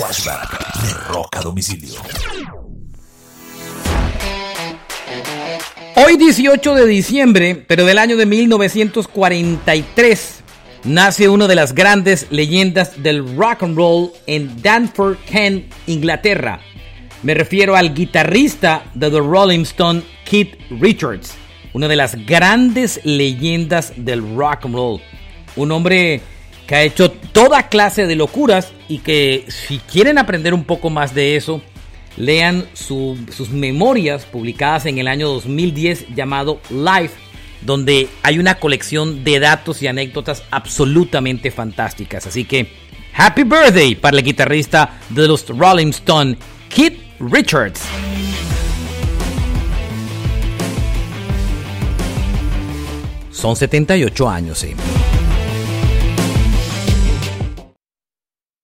Flashback de a Domicilio. Hoy 18 de diciembre, pero del año de 1943, nace una de las grandes leyendas del rock and roll en Danford, Kent, Inglaterra. Me refiero al guitarrista de The Rolling Stone, Keith Richards, una de las grandes leyendas del rock and roll. Un hombre que ha hecho toda clase de locuras y que si quieren aprender un poco más de eso, lean sus memorias publicadas en el año 2010 llamado Life, donde hay una colección de datos y anécdotas absolutamente fantásticas. Así que, happy birthday para el guitarrista de los Rolling Stone, Keith Richards. Son 78 años, sí.